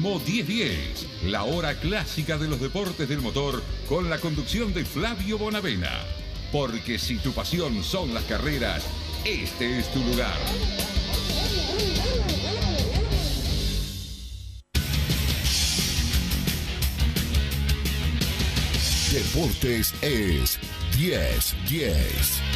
Turismo 1010, la hora clásica de los deportes del motor con la conducción de Flavio Bonavena. Porque si tu pasión son las carreras, este es tu lugar. Deportes es 1010.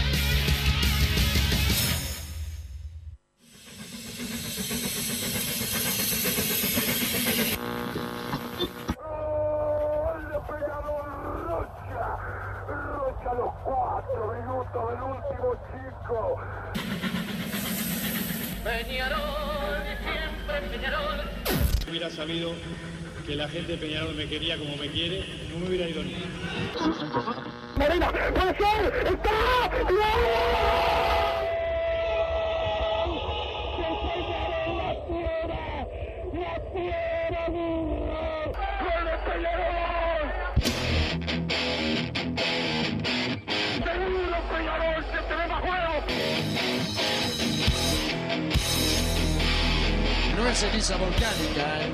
Gente de Peñarol me quería como me quiere, no me hubiera ido ni. Marina, puede ser, está, Seguro Peñarol, se te ve más juego. No es ceniza volcánica, ¿eh?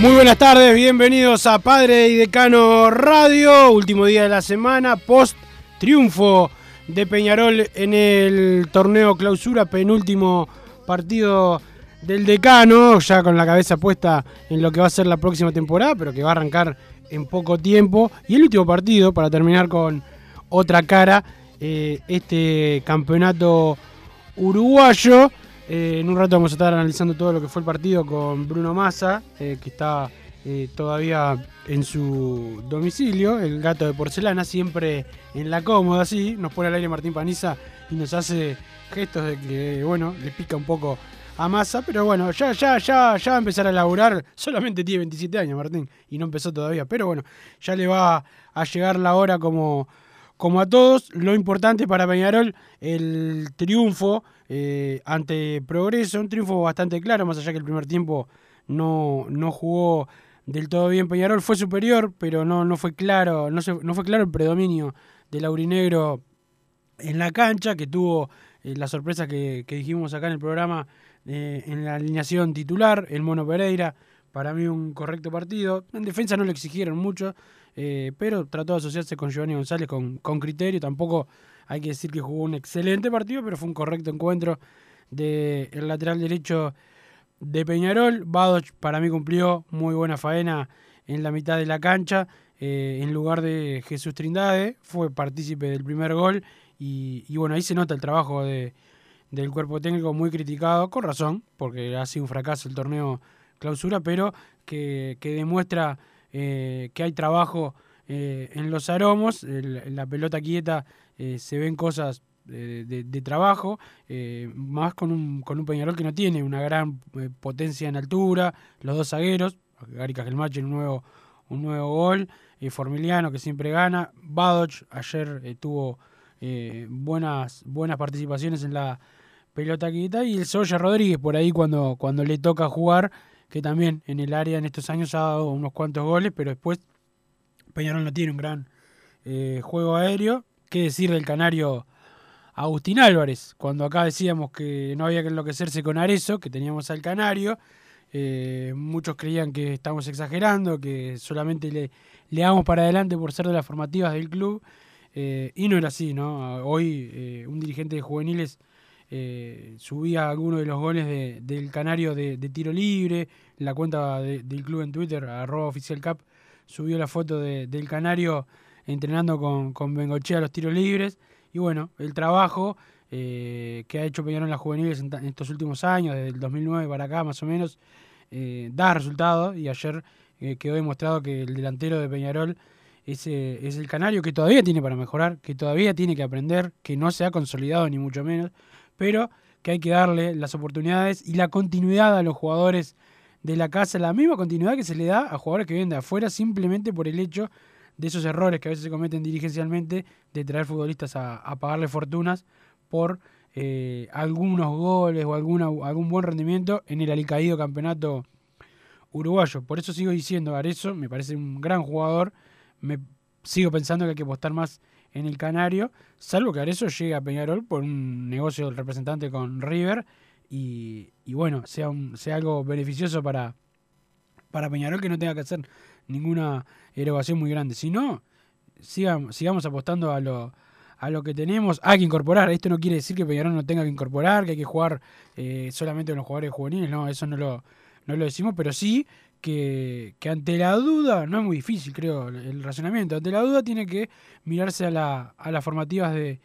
Muy buenas tardes, bienvenidos a Padre y Decano Radio, último día de la semana, post triunfo de Peñarol en el torneo clausura, penúltimo partido del decano, ya con la cabeza puesta en lo que va a ser la próxima temporada, pero que va a arrancar en poco tiempo. Y el último partido, para terminar con otra cara, eh, este campeonato uruguayo. Eh, en un rato vamos a estar analizando todo lo que fue el partido con Bruno Massa, eh, que está eh, todavía en su domicilio, el gato de porcelana, siempre en la cómoda, así. Nos pone al aire Martín Paniza y nos hace gestos de que, bueno, le pica un poco a Massa, pero bueno, ya, ya, ya, ya va a empezar a laburar. Solamente tiene 27 años, Martín, y no empezó todavía, pero bueno, ya le va a llegar la hora como como a todos, lo importante para Peñarol, el triunfo eh, ante Progreso, un triunfo bastante claro, más allá que el primer tiempo no, no jugó del todo bien Peñarol, fue superior, pero no, no fue claro, no, no fue claro el predominio del aurinegro en la cancha, que tuvo eh, la sorpresa que, dijimos acá en el programa eh, en la alineación titular, el Mono Pereira, para mí un correcto partido. En defensa no le exigieron mucho, pero trató de asociarse con Giovanni González con, con, criterio. Tampoco hay que decir que jugó un excelente partido, pero fue un correcto encuentro del el lateral derecho de Peñarol. Badoch para mí cumplió muy buena faena en la mitad de la cancha. Eh, en lugar de Jesús Trindade, fue partícipe del primer gol. Y, bueno, ahí se nota el trabajo de, del cuerpo técnico muy criticado, con razón, porque ha sido un fracaso el torneo clausura, pero que, que demuestra eh, que hay trabajo eh, en los aromos, la pelota quieta eh, se ven cosas de, de, trabajo, más con un, con un Peñarol que no tiene una gran potencia en altura, los dos zagueros, Gary Cajelmache un nuevo, un nuevo gol, Formiliano que siempre gana, Badoch ayer tuvo buenas, buenas participaciones en la pelota quieta y el Soya Rodríguez por ahí cuando, cuando le toca jugar que también en el área en estos años ha dado unos cuantos goles, pero después Peñarol no tiene un gran eh, juego aéreo. ¿Qué decir del canario Agustín Álvarez? Cuando acá decíamos que no había que enloquecerse con Arezo, que teníamos al canario, eh, muchos creían que estamos exagerando, que solamente le, damos para adelante por ser de las formativas del club, eh, y no era así, ¿no? Hoy eh, un dirigente de juveniles subía algunos de los goles de, del Canario de, tiro libre, la cuenta de, del club en Twitter, arroba oficial cap, subió la foto de, del Canario entrenando con, con Bengochea los tiros libres, y bueno, el trabajo eh, que ha hecho Peñarol en las juveniles en, estos últimos años, desde el 2009 para acá más o menos, eh, da resultados, y ayer eh, quedó demostrado que el delantero de Peñarol es, es el Canario que todavía tiene para mejorar, que todavía tiene que aprender, que no se ha consolidado ni mucho menos, pero que hay que darle las oportunidades y la continuidad a los jugadores de la casa, la misma continuidad que se le da a jugadores que vienen de afuera simplemente por el hecho de esos errores que a veces se cometen dirigencialmente de traer futbolistas a, pagarle fortunas por eh, algunos goles o alguna, algún buen rendimiento en el alicaído campeonato uruguayo. Por eso sigo diciendo, Arezo me parece un gran jugador, me sigo pensando que hay que apostar más en el Canario, salvo que Arezo llegue a Peñarol por un negocio del representante con River y, bueno, sea, un, sea algo beneficioso para, para Peñarol que no tenga que hacer ninguna erogación muy grande. Si no, sigamos, sigamos apostando a lo, a lo que tenemos. Hay que incorporar. Esto no quiere decir que Peñarol no tenga que incorporar, que hay que jugar eh, solamente con los jugadores juveniles. No, eso no lo, no lo decimos, pero sí que, ante la duda, no es muy difícil, creo, el razonamiento. Ante la duda tiene que mirarse a, la, a las formativas de,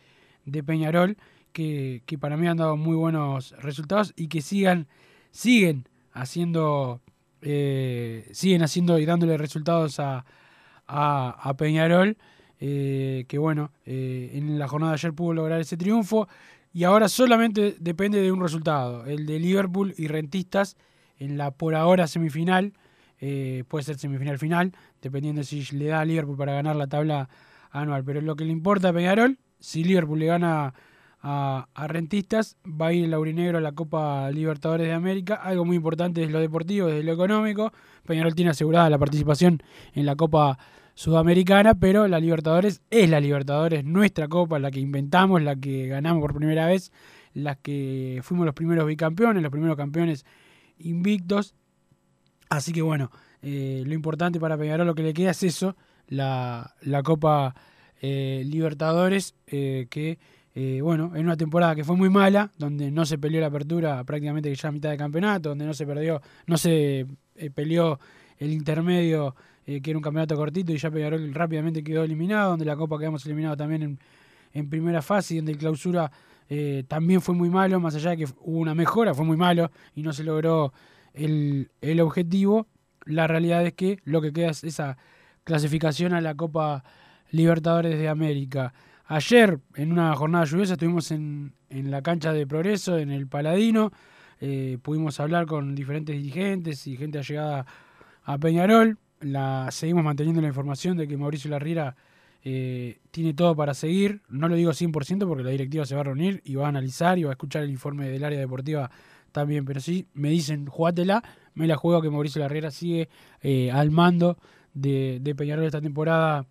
de Peñarol que, para mí han dado muy buenos resultados y que sigan, siguen haciendo, eh, siguen haciendo y dándole resultados a, a, Peñarol, eh, que bueno, eh, en la jornada de ayer pudo lograr ese triunfo. Y ahora solamente depende de un resultado, el de Liverpool y Rentistas en la por ahora semifinal, puede ser semifinal final, dependiendo si le da a Liverpool para ganar la tabla anual, pero lo que le importa a Peñarol, si Liverpool le gana a, Rentistas, va a ir el Laurinegro a la Copa Libertadores de América. Algo muy importante es lo deportivo, desde lo económico. Peñarol tiene asegurada la participación en la Copa Sudamericana, pero la Libertadores es la Libertadores, nuestra Copa, la que inventamos, la que ganamos por primera vez, la que fuimos los primeros bicampeones, los primeros campeones invictos. Así que bueno, eh, lo importante para Peñarol lo que le queda es eso, la, Copa eh, Libertadores, eh, que eh, bueno, en una temporada que fue muy mala, donde no se peleó la apertura prácticamente ya a mitad de campeonato, donde no se perdió, no se eh, peleó el intermedio, eh, que era un campeonato cortito, y ya Peñarol rápidamente quedó eliminado, donde la Copa quedamos eliminados también en, primera fase, y donde el clausura también fue muy malo, más allá de que hubo una mejora, fue muy malo, y no se logró el, el objetivo. La realidad es que lo que queda es esa clasificación a la Copa Libertadores de América. Ayer, en una jornada lluviosa, estuvimos en, en la cancha de Progreso, en el Paladino. Eh, pudimos hablar con diferentes dirigentes y gente allegada a Peñarol. La, seguimos manteniendo la información de que Mauricio Larriera eh, tiene todo para seguir. No lo digo 100% porque la directiva se va a reunir y va a analizar y va a escuchar el informe del área deportiva también. Pero sí, me dicen, jugátela, me la juego que Mauricio Larriera sigue eh, al mando de, de Peñarol esta temporada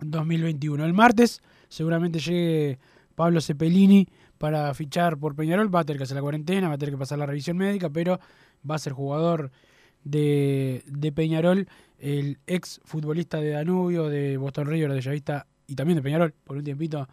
2021. El martes seguramente llegue Pablo Cepelini para fichar por Peñarol, va a tener que hacer la cuarentena, va a tener que pasar la revisión médica, pero va a ser jugador de, Peñarol, el ex futbolista de Danubio, de Boston River, de Llavista y también de Peñarol, por un tiempito,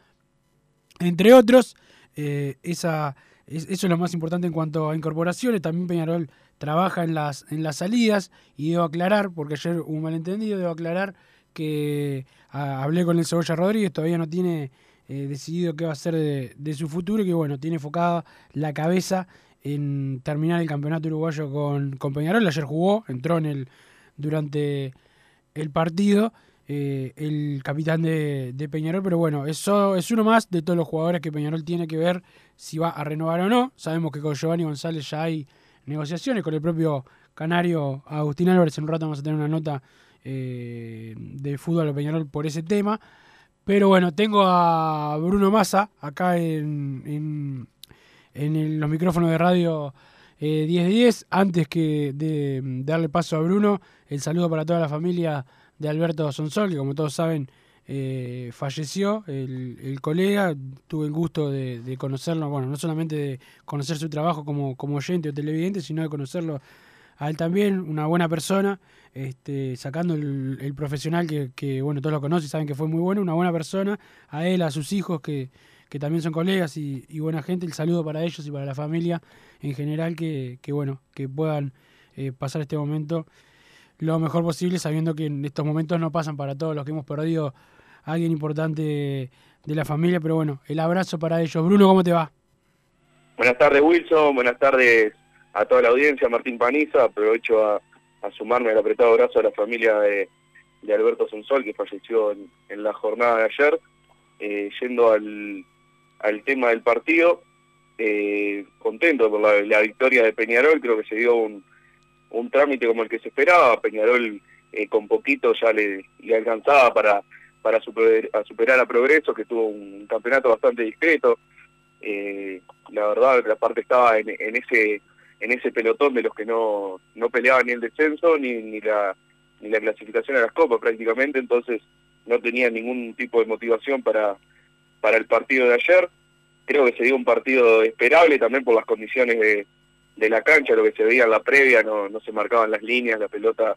entre otros. Eh, esa, eso es lo más importante en cuanto a incorporaciones. También Peñarol trabaja en las, en las salidas y debo aclarar, porque ayer hubo un malentendido, debo aclarar que hablé con el Cebolla Rodríguez, todavía no tiene eh, decidido qué va a ser de, su futuro y que bueno, tiene enfocada la cabeza en terminar el campeonato uruguayo con, Peñarol. Ayer jugó, entró en el durante el partido. Eh, el capitán de, Peñarol, pero bueno, eso es uno más de todos los jugadores que Peñarol tiene que ver si va a renovar o no. Sabemos que con Giovanni González ya hay negociaciones, con el propio Canario Agustín Álvarez en un rato vamos a tener una nota eh, de fútbol de Peñarol por ese tema. Pero bueno, tengo a Bruno Massa acá en, en, los micrófonos de radio 10 de 10. Antes que de, darle paso a Bruno, el saludo para toda la familia de Alberto Sonsol, que como todos saben eh, falleció el, colega. Tuve el gusto de, conocerlo, bueno, no solamente de conocer su trabajo como, como oyente o televidente, sino de conocerlo a él también, una buena persona, este, sacando el, profesional que, bueno, todos lo conocen y saben que fue muy bueno, una buena persona, a él, a sus hijos que, también son colegas y, buena gente, el saludo para ellos y para la familia en general, que, bueno, que puedan eh, pasar este momento lo mejor posible, sabiendo que en estos momentos no pasan para todos los que hemos perdido a alguien importante de la familia, pero bueno, el abrazo para ellos. Bruno, ¿cómo te va? Buenas tardes Wilson, buenas tardes a toda la audiencia, Martín Paniza, aprovecho a, sumarme al apretado abrazo a la familia de, Alberto Sonsol, que falleció en, la jornada de ayer. Eh, yendo al, tema del partido, eh, contento por la, victoria de Peñarol, creo que se dio un, trámite como el que se esperaba, Peñarol eh, con poquito ya le, alcanzaba para, para superar a Progreso, que tuvo un campeonato bastante discreto, eh, la verdad la parte estaba en, ese en ese pelotón de los que no, no peleaban ni el descenso ni, ni la ni la clasificación a las copas prácticamente, entonces no tenía ningún tipo de motivación para, para el partido de ayer. Creo que se dio un partido esperable también por las condiciones de, de la cancha, lo que se veía en la previa, no, no se marcaban las líneas, la pelota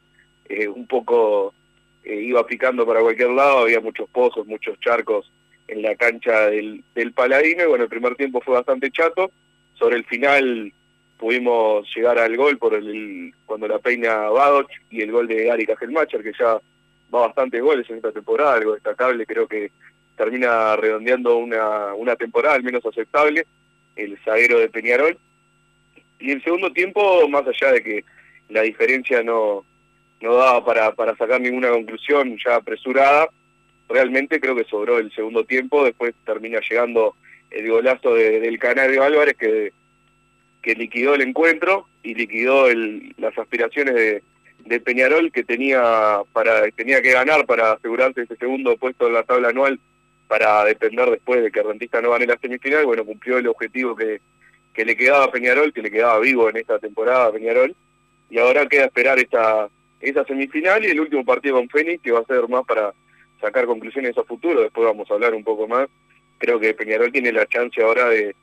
eh, un poco eh, iba picando para cualquier lado, había muchos pozos, muchos charcos en la cancha del, del Paladino y bueno, el primer tiempo fue bastante chato. Sobre el final pudimos llegar al gol por el, cuando la peina Badoch y el gol de Ari Cajelmacher, que ya va bastantes goles en esta temporada, algo destacable, creo que termina redondeando una, una temporada al menos aceptable, el zaguero de Peñarol. Y el segundo tiempo, más allá de que la diferencia no, no daba para, para sacar ninguna conclusión ya apresurada, realmente creo que sobró el segundo tiempo, después termina llegando el golazo del Canario Álvarez que, que liquidó el encuentro y liquidó el, las aspiraciones de, de Peñarol que tenía para tenía que ganar para asegurarse ese segundo puesto en la tabla anual para depender después de que Rentista no gane la semifinal, bueno, cumplió el objetivo que, que le quedaba a Peñarol, que le quedaba vivo en esta temporada a Peñarol, y ahora queda esperar esta, esa semifinal y el último partido con Fénix, que va a ser más para sacar conclusiones a futuro, después vamos a hablar un poco más. Creo que Peñarol tiene la chance ahora de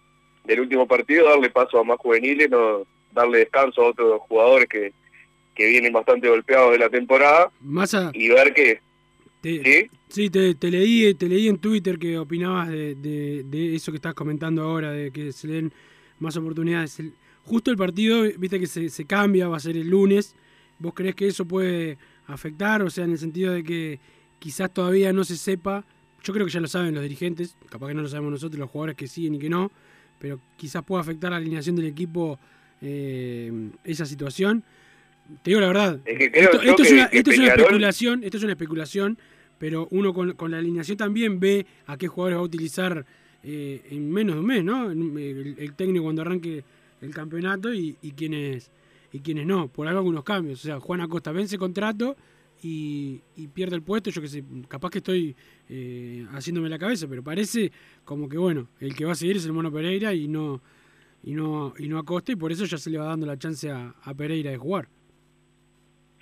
del último partido darle paso a más juveniles, no darle descanso a otros jugadores que, que vienen bastante golpeados de la temporada y ver que ¿Sí? te, leí, te leí en Twitter que opinabas de, de, eso que estás comentando ahora, de que se den más oportunidades. justo el partido, viste que se, se, cambia, va a ser el lunes. ¿Vos crees que eso puede afectar? O sea, en el sentido de que quizás todavía no se sepa, yo creo que ya lo saben los dirigentes, capaz que no lo sabemos nosotros, los jugadores que siguen y que no, pero quizás pueda afectar la alineación del equipo eh, esa situación. Te digo la verdad. esto, es una, especulación, esto es una especulación, pero uno con, la alineación también ve a qué jugadores va a utilizar eh, en menos de un mes, ¿no? El, técnico cuando arranque el campeonato y, y quienes y quienes no. Por algo algunos cambios. O sea, Juan Acosta vence contrato y, pierde el puesto. Yo que sé, capaz que estoy eh, haciéndome la cabeza, pero parece como que bueno, el que va a seguir es el Mono Pereira y no y no y no Acosta y por eso ya se le va dando la chance a Pereira de jugar.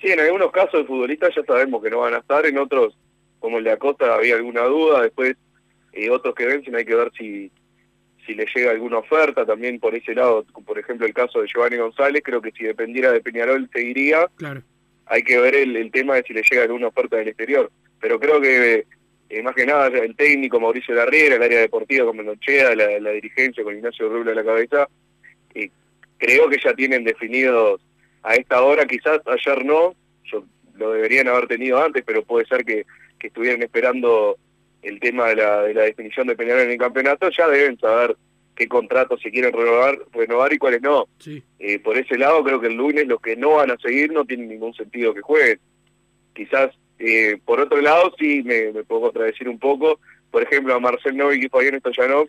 Sí, en algunos casos de futbolistas ya sabemos que no van a estar, en otros, como el de Acosta, había alguna duda, después eh, otros que vencen hay que ver si, si le llega alguna oferta, también por ese lado, por ejemplo el caso de Giovanni González, creo que si dependiera de Peñarol seguiría, claro. Hay que ver el, tema de si le llega alguna oferta del exterior, pero creo que eh, más que nada el técnico Mauricio Larriera, el área deportiva con Menochea, la, dirigencia con Ignacio Rubio a la cabeza, creo que ya tienen definidos a esta hora, quizás ayer no, yo, lo deberían haber tenido antes, pero puede ser que, que estuvieran esperando el tema de la, de la definición de Peñarol en el campeonato, ya deben saber qué contratos se quieren renovar, renovar y cuáles no. Eh, por ese lado creo que el lunes los que no van a seguir no tienen ningún sentido que jueguen. Quizás eh, por otro lado sí me, me, puedo contradecir un poco, por ejemplo a Marcel Novik y Fabián Stoyanov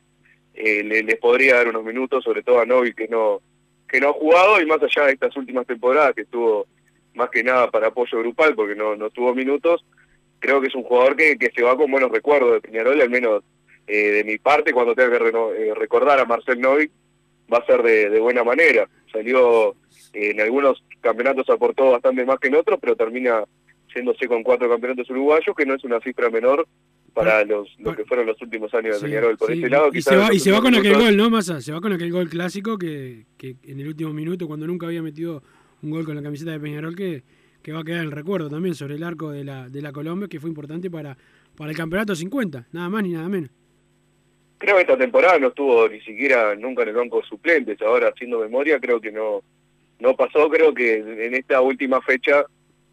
eh, les podría dar unos minutos, sobre todo a Novik que no que no ha jugado y más allá de estas últimas temporadas que estuvo más que nada para apoyo grupal porque no, no tuvo minutos, creo que es un jugador que, que se va con buenos recuerdos de Peñarol, al menos eh, de mi parte, cuando tenga que eh, recordar a Marcel Novik, va a ser de, buena manera. Salió eh, en algunos campeonatos, aportó bastante más que en otros, pero termina yéndose con cuatro campeonatos uruguayos, que no es una cifra menor para los lo que fueron los últimos años de Peñarol. Por este lado, y se va, y se va con aquel gol, ¿no, Massa? Se va con aquel gol clásico que, que en el último minuto, cuando nunca había metido un gol con la camiseta de Peñarol, que, que va a quedar el recuerdo también sobre el arco de la, de la Colombia, que fue importante para, para el campeonato 50, nada más ni nada menos. Creo que esta temporada no estuvo ni siquiera nunca en el banco de suplentes, ahora haciendo memoria creo que no, no pasó, creo que en esta última fecha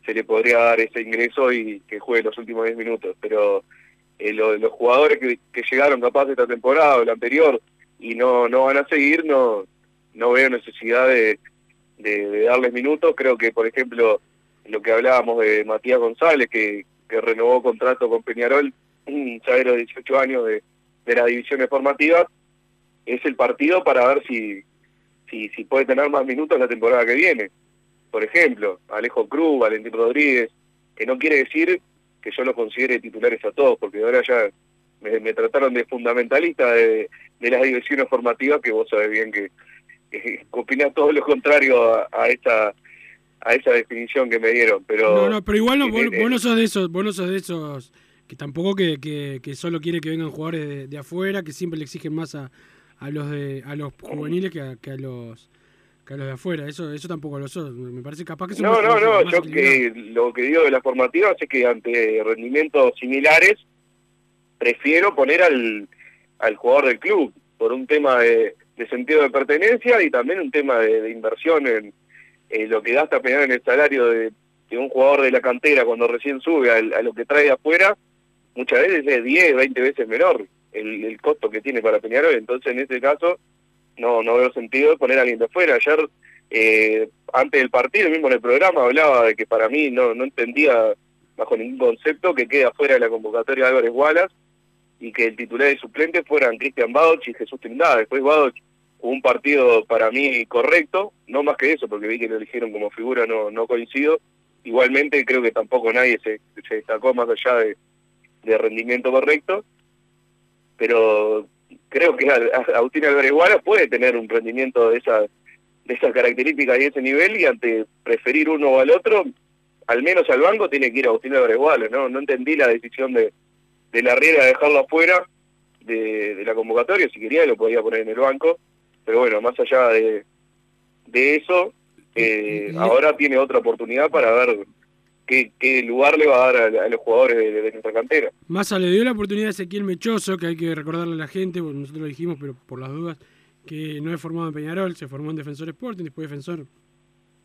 se le podría dar ese ingreso y que juegue los últimos 10 minutos, pero eh, los jugadores que, llegaron capaz esta temporada o la anterior y no, no van a seguir, no, no veo necesidad de, de, darles minutos. Creo que, por ejemplo, lo que hablábamos de Matías González, que, que renovó contrato con Peñarol, un chavero de 18 años de, de las divisiones formativas, es el partido para ver si, si, si puede tener más minutos la temporada que viene. Por ejemplo, Alejo Cruz, Valentín Rodríguez, que no quiere decir que yo los considere titulares a todos, porque ahora ya me, trataron de fundamentalista de, las divisiones formativas, que vos sabés bien que, que opinás todo lo contrario a, esta a esa definición que me dieron, pero... No, no, pero igual no, vos, no sos de esos, vos no sos de esos que tampoco que, que, solo quiere que vengan jugadores de, afuera, que siempre le exigen más a, a los de a los juveniles que a, que a los que a los de afuera. Eso eso tampoco lo sos. Me parece capaz que No, no, no. Yo que lo que digo de las formativas es que ante rendimientos similares prefiero poner al, al jugador del club por un tema de, sentido de pertenencia y también un tema de, inversión en, lo que gasta Peñarol en el salario de, un jugador de la cantera cuando recién sube a, lo que trae de afuera, muchas veces es 10, 20 veces menor el, el costo que tiene para Peñarol. Entonces, en este caso, no no veo sentido poner a alguien de afuera. Ayer, eh, antes del partido, mismo en el programa, hablaba de que para mí no, no entendía bajo ningún concepto que quede afuera de la convocatoria de Álvarez Wallace y que el titular y suplente fueran Cristian Badoch y Jesús Trindade. Después Badoch jugó un partido para mí correcto, no más que eso, porque vi que lo eligieron como figura, no, no coincido. Igualmente creo que tampoco nadie se destacó más allá de, de rendimiento correcto, pero creo que Agustín Álvarez Guara puede tener un rendimiento de esa de esas características y ese nivel y ante preferir uno o al otro, al menos al banco tiene que ir Agustín Álvarez Guara, ¿no? No entendí la decisión de, de la Riera de dejarlo afuera de, la convocatoria, si quería lo podía poner en el banco, pero bueno, más allá de, de eso, eh, ahora tiene otra oportunidad para ver qué, qué lugar le va a dar a, los jugadores de, nuestra cantera. Massa le dio la oportunidad a Ezequiel Mechoso, que hay que recordarle a la gente, nosotros lo dijimos, pero por las dudas, que no es formado en Peñarol, se formó en Defensor Sporting, después Defensor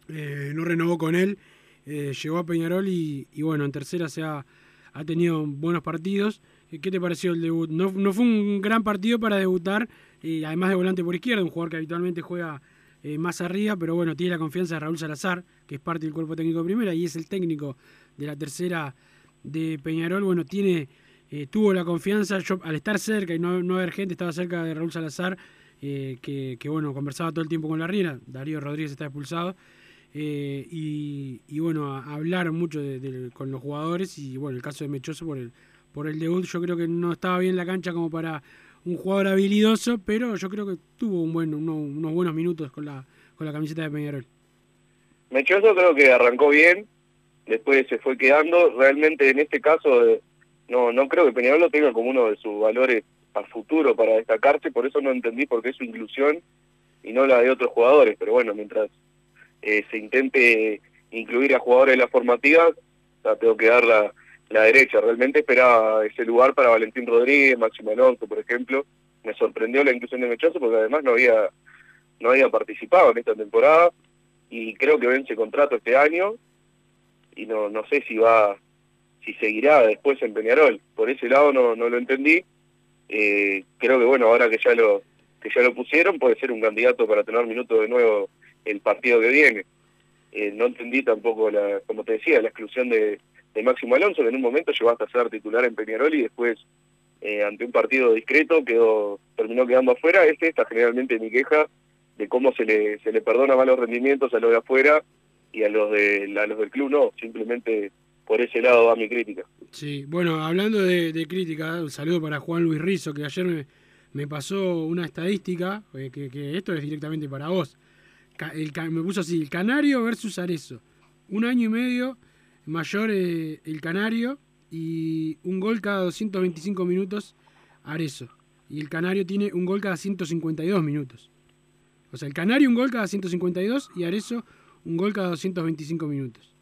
eh, no renovó con él, eh, llegó a Peñarol y, bueno, en tercera se ha, ha tenido buenos partidos. Eh, ¿Qué te pareció el debut? No, no fue un gran partido para debutar, y además de volante por izquierda, un jugador que habitualmente juega eh, más arriba, pero bueno, tiene la confianza de Raúl Salazar, que es parte del cuerpo técnico de primera y es el técnico de la tercera de Peñarol. Bueno, tiene, eh, tuvo la confianza, al estar cerca y no, no haber gente, estaba cerca de Raúl Salazar, eh, que, bueno, conversaba todo el tiempo con la Riera, Darío Rodríguez está expulsado. y, y, bueno, hablaron mucho con los jugadores y bueno, el caso de Mechoso por el, por el debut yo creo que no estaba bien la cancha como para un jugador habilidoso, pero yo creo que tuvo un buen, unos buenos minutos con la, con la camiseta de Peñarol. Mechoso creo que arrancó bien, después se fue quedando. Realmente en este caso eh, no no creo que Peñarol lo tenga como uno de sus valores a futuro para destacarse, por eso no entendí por qué su inclusión y no la de otros jugadores. Pero bueno, mientras eh, se intente incluir a jugadores de la formativa, tengo que dar la, la derecha. Realmente esperaba ese lugar para Valentín Rodríguez, Máximo Alonso, por ejemplo. Me sorprendió la inclusión de Mechoso porque además no había no había participado en esta temporada y creo que vence contrato este año y no no sé si va si seguirá después en Peñarol. Por ese lado no no lo entendí. Eh, creo que bueno, ahora que ya lo que ya lo pusieron puede ser un candidato para tener minutos de nuevo el partido que viene. Eh, no entendí tampoco la como te decía, la exclusión de de Máximo Alonso, que en un momento llegó hasta ser titular en Peñarol y después, eh, ante un partido discreto, quedó terminó quedando afuera. Es esta generalmente mi queja de cómo se le, se le perdona malos rendimientos a los de afuera y a los, de, a los del club no, simplemente por ese lado va mi crítica. Sí, bueno, hablando de, crítica, un saludo para Juan Luis Rizo, que ayer me, pasó una estadística, eh, que, esto es directamente para vos. El, me puso así, el Canario versus Arezo. Un año y medio mayor eh, el Canario y un gol cada 225 minutos Arezo. Y el Canario tiene un gol cada 152 minutos. O sea, el Canario un gol cada 152 y Arezo un gol cada 225 minutos.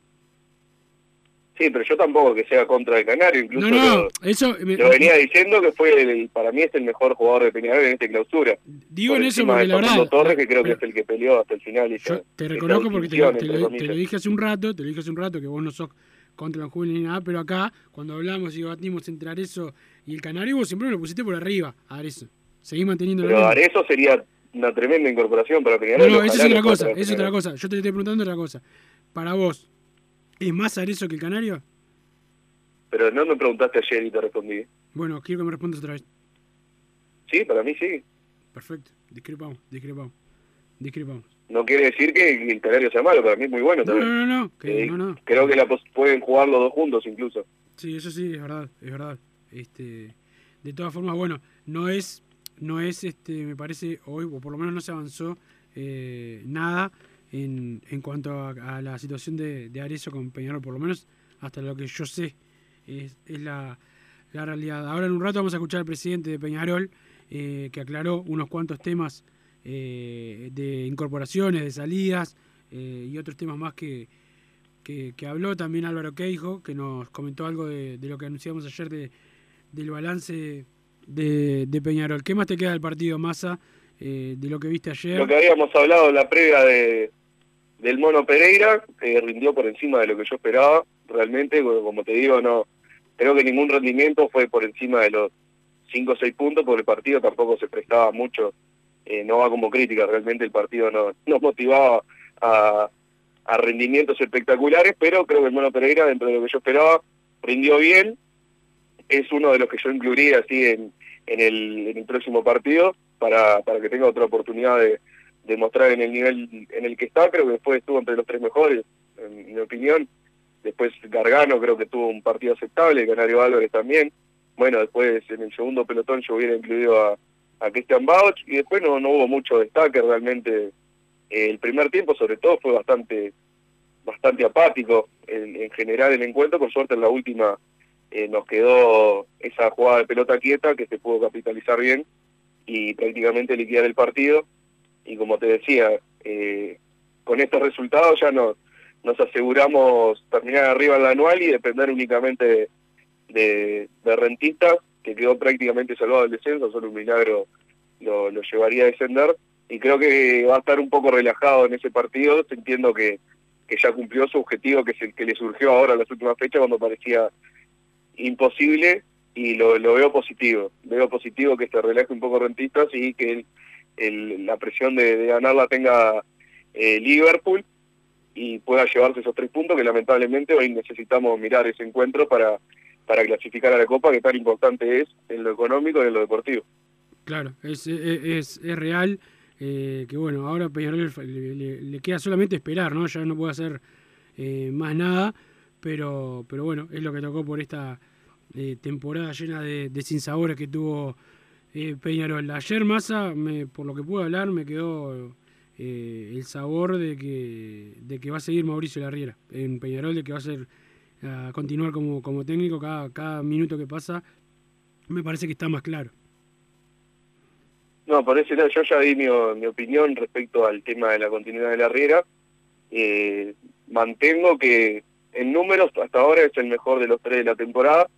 Sí, pero yo tampoco que sea contra el Canario, incluso no, no, eso lo venía diciendo que fue para mí es el mejor jugador de Peñarol en esta clausura. Digo en eso porque la verdad... Torres, que creo que es el que peleó hasta el final. Y yo te reconozco porque te, lo, dije hace un rato, te lo dije hace un rato que vos no sos contra los jóvenes ni nada, pero acá, cuando hablamos y debatimos entre Arezo y el Canario, vos siempre lo pusiste por arriba, Arezo. Seguís manteniendo Pero Arezo sería una tremenda incorporación para Peñarol. No, no, eso es otra cosa, es otra cosa. Yo te estoy preguntando otra cosa. Para vos, ¿Es más Arezo que el Canario? Pero no me preguntaste ayer y te respondí. Bueno, quiero que me respondas otra vez. Sí, para mí sí. perfecto. Discrepamos, discrepamos, discrepamos. No quiere decir que el Canario sea malo, para mí es muy bueno No, también. no, no, no, que- Eh, no, no. Creo que la pueden jugar los dos juntos incluso. Sí, eso sí, es verdad, es verdad. Este, de todas formas, bueno, no es, no es, este, me parece, hoy, o por lo menos no se avanzó eh, nada en, en cuanto a, a la situación de, de Arezzo con Peñarol, por lo menos hasta lo que yo sé, es, la, la realidad. Ahora en un rato vamos a escuchar al presidente de Peñarol, eh, que aclaró unos cuantos temas eh, de incorporaciones, de salidas eh, y otros temas más que, que, habló también Álvaro Queijo, que nos comentó algo de, de lo que anunciamos ayer de, del balance de, de Peñarol. ¿Qué más te queda del partido, Massa, eh, de lo que viste ayer? Lo que habíamos hablado en la previa de, del Mono Pereira, que rindió por encima de lo que yo esperaba, realmente, como como te digo, no creo que ningún rendimiento fue por encima de los 5 o 6 puntos, porque el partido tampoco se prestaba mucho, eh, no va como crítica, realmente el partido no, no motivaba a, a rendimientos espectaculares, pero creo que el Mono Pereira, dentro de lo que yo esperaba, rindió bien, es uno de los que yo incluiría así en, en, el, en el próximo partido, para, para que tenga otra oportunidad de, de mostrar en el nivel en el que está, creo que después estuvo entre los tres mejores, en mi opinión. Después Gargano creo que tuvo un partido aceptable, Canario Álvarez también. Bueno, después en el segundo pelotón yo hubiera incluido a, a Christian Bauch y después no, no hubo mucho destaque realmente. El primer tiempo sobre todo fue bastante bastante apático en, en general el encuentro, por suerte en la última eh, nos quedó esa jugada de pelota quieta que se pudo capitalizar bien y prácticamente liquidar el partido. Y como te decía, eh, con estos resultados ya nos, nos aseguramos terminar arriba en la anual y depender únicamente de, de, Rentistas, que quedó prácticamente salvado del descenso, solo un milagro lo, lo llevaría a descender. Y creo que va a estar un poco relajado en ese partido, entiendo que, que ya cumplió su objetivo que, se, que le surgió ahora en las últimas fechas cuando parecía imposible y lo, lo veo positivo. Veo positivo que se relaje un poco Rentistas y que el, el, la presión de, de ganar la tenga eh, Liverpool y pueda llevarse esos tres puntos que lamentablemente hoy necesitamos mirar ese encuentro para, para clasificar a la Copa que tan importante es en lo económico y en lo deportivo. Claro, es, es, es, real eh, que bueno, ahora Peñarol le, le, le, queda solamente esperar, ¿no? Ya no puede hacer eh, más nada, pero, pero bueno, es lo que tocó por esta eh, temporada llena de, de sinsabores que tuvo eh, Peñarol. Ayer Massa, me, por lo que pude hablar, me quedó eh, el sabor de que, de que va a seguir Mauricio Larriera en Peñarol, de que va a ser a continuar como, como técnico cada, cada minuto que pasa, me parece que está más claro. No, por ese lado yo ya di mi, mi opinión respecto al tema de la continuidad de la Riera. Eh, mantengo que en números hasta ahora es el mejor de los tres de la temporada.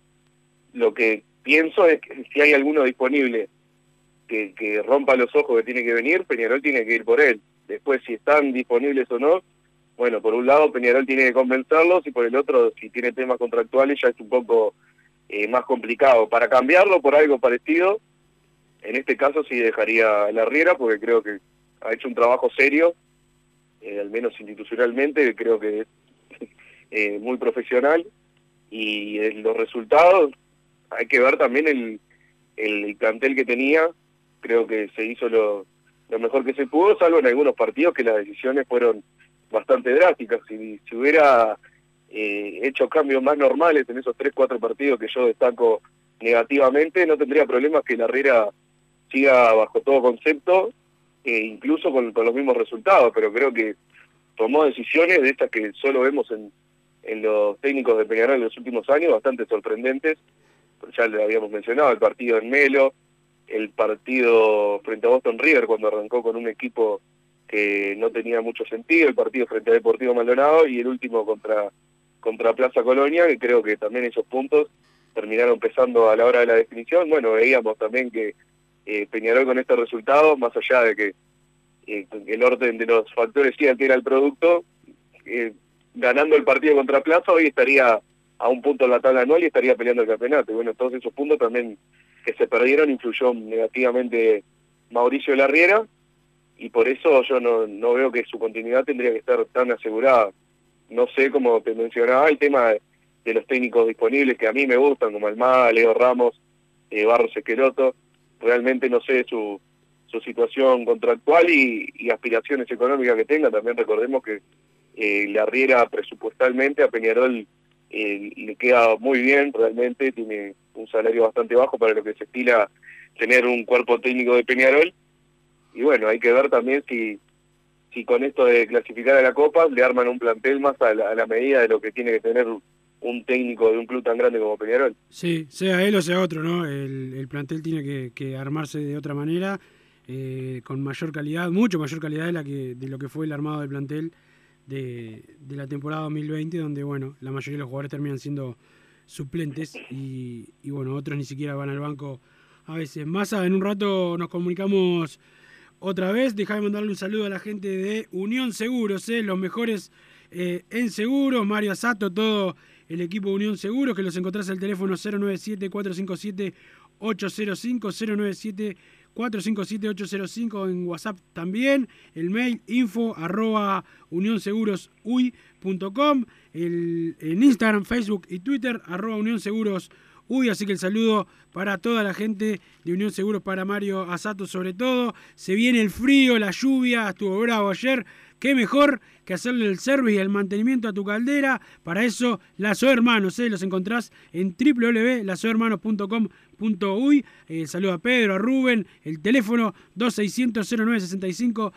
Lo que pienso es que si hay alguno disponible que, que rompa los ojos que tiene que venir, Peñarol tiene que ir por él. Después si están disponibles o no, bueno, por un lado Peñarol tiene que convencerlos y por el otro, si tiene temas contractuales, ya es un poco eh, más complicado. Para cambiarlo por algo parecido, en este caso sí dejaría la Riera porque creo que ha hecho un trabajo serio, eh, al menos institucionalmente, creo que es eh, muy profesional y eh, los resultados hay que ver también el, el plantel que tenía, creo que se hizo lo, lo mejor que se pudo, salvo en algunos partidos que las decisiones fueron bastante drásticas. Si, si hubiera eh, hecho cambios más normales en esos tres, cuatro partidos que yo destaco negativamente, no tendría problemas que la Herrera siga bajo todo concepto, e incluso con, con, los mismos resultados, pero creo que tomó decisiones de estas que solo vemos en, en los técnicos de Peñarol en los últimos años, bastante sorprendentes. Ya le habíamos mencionado el partido en Melo, el partido frente a Boston River cuando arrancó con un equipo que no tenía mucho sentido, el partido frente a Deportivo Maldonado y el último contra, contra Plaza Colonia, que creo que también esos puntos terminaron pesando a la hora de la definición. Bueno, veíamos también que eh, Peñarol con este resultado, más allá de que eh, el orden de los factores sí altera el producto, eh, ganando el partido contra Plaza hoy estaría a un punto en la tabla anual y estaría peleando el campeonato. Y bueno, todos esos puntos también que se perdieron influyó negativamente Mauricio Larriera y por eso yo no, no veo que su continuidad tendría que estar tan asegurada. No sé, como te mencionaba, el tema de, los técnicos disponibles que a mí me gustan, como Almada, Leo Ramos, eh, Barros Esqueloto, realmente no sé su, su situación contractual y, aspiraciones económicas que tenga. También recordemos que eh, la presupuestalmente a Peñarol eh, le queda muy bien, realmente tiene un salario bastante bajo para lo que se estila tener un cuerpo técnico de Peñarol. Y bueno, hay que ver también si, si con esto de clasificar a la Copa le arman un plantel más a la, medida de lo que tiene que tener un técnico de un club tan grande como Peñarol. Sí, sea él o sea otro, ¿no? El, plantel tiene que, que, armarse de otra manera, eh, con mayor calidad, mucho mayor calidad de, la que, de lo que fue el armado del plantel de, la temporada 2020, donde, bueno, la mayoría de los jugadores terminan siendo suplentes y, bueno, otros ni siquiera van al banco a veces. Massa, en un rato nos comunicamos otra vez. Deja de mandarle un saludo a la gente de Unión Seguros, ¿eh? los mejores eh, en seguros. Mario Asato, todo el equipo de Unión Seguros, que los encontrás al teléfono 097-457-805, 097-457-805 en WhatsApp también. El mail info arroba unionsegurosui.com. En Instagram, Facebook y Twitter arroba unionsegurosui así que el saludo para toda la gente de Unión Seguros, para Mario Asato sobre todo. Se viene el frío, la lluvia, estuvo bravo ayer. Qué mejor que hacerle el service y el mantenimiento a tu caldera. Para eso, Lazo Hermanos, ¿eh? los encontrás en www.lazohermanos.com.uy. Eh, saludo a Pedro, a Rubén, el teléfono 2600-0965,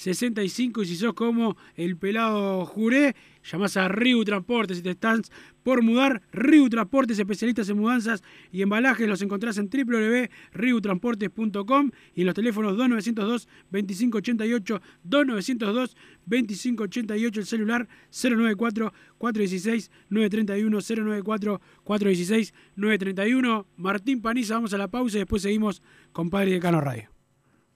2600-0965. Y si sos como el pelado Juré, llamás a Riu Transportes si te estás por mudar. Riu Transportes, especialistas en mudanzas y embalajes, los encontrás en www.riutransportes.com y en los teléfonos 2902-2588, 2902-2588, el celular 094-416-931, 094-416-931. Martín Paniza, vamos a la pausa y después seguimos con Padre de Cano Radio.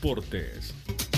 Transportes.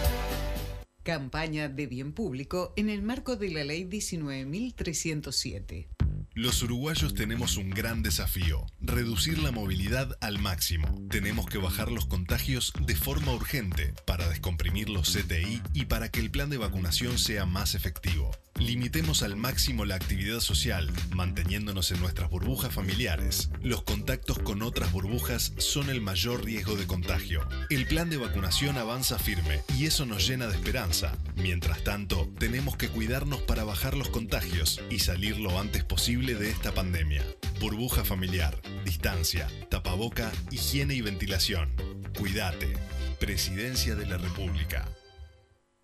Campaña de bien público en el marco de la Ley 19.307. Los uruguayos tenemos un gran desafío, reducir la movilidad al máximo. Tenemos que bajar los contagios de forma urgente para descomprimir los CTI y para que el plan de vacunación sea más efectivo. Limitemos al máximo la actividad social, manteniéndonos en nuestras burbujas familiares. Los contactos con otras burbujas son el mayor riesgo de contagio. El plan de vacunación avanza firme y eso nos llena de esperanza. Mientras tanto, tenemos que cuidarnos para bajar los contagios y salir lo antes posible de esta pandemia. Burbuja familiar, distancia, tapaboca, higiene y ventilación. Cuídate. Presidencia de la República.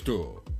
Contexto.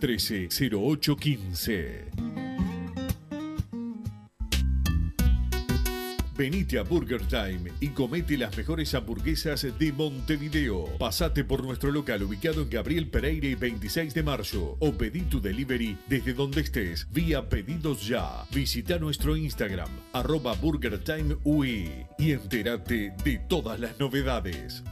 0815 Venite a Burger Time y comete las mejores hamburguesas de Montevideo. Pasate por nuestro local ubicado en Gabriel Pereira y 26 de marzo o pedí tu delivery desde donde estés vía pedidos ya. Visita nuestro Instagram arroba Burger Time y entérate de todas las novedades.